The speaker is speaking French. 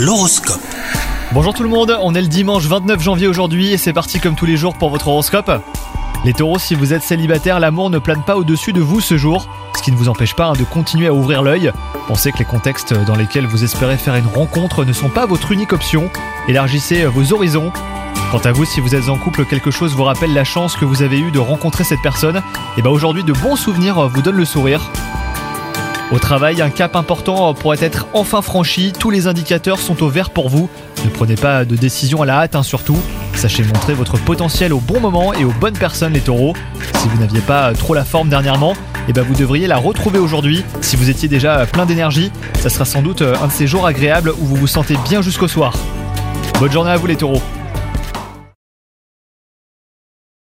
L'horoscope. Bonjour tout le monde, on est le dimanche 29 janvier aujourd'hui et c'est parti comme tous les jours pour votre horoscope. Les taureaux, si vous êtes célibataire, l'amour ne plane pas au-dessus de vous ce jour, ce qui ne vous empêche pas hein, de continuer à ouvrir l'œil. Pensez que les contextes dans lesquels vous espérez faire une rencontre ne sont pas votre unique option. Élargissez vos horizons. Quant à vous, si vous êtes en couple, quelque chose vous rappelle la chance que vous avez eue de rencontrer cette personne, et bien aujourd'hui de bons souvenirs vous donnent le sourire. Au travail, un cap important pourrait être enfin franchi, tous les indicateurs sont au vert pour vous. Ne prenez pas de décision à la hâte hein, surtout. Sachez montrer votre potentiel au bon moment et aux bonnes personnes les taureaux. Si vous n'aviez pas trop la forme dernièrement, eh ben vous devriez la retrouver aujourd'hui. Si vous étiez déjà plein d'énergie, ça sera sans doute un de ces jours agréables où vous vous sentez bien jusqu'au soir. Bonne journée à vous les taureaux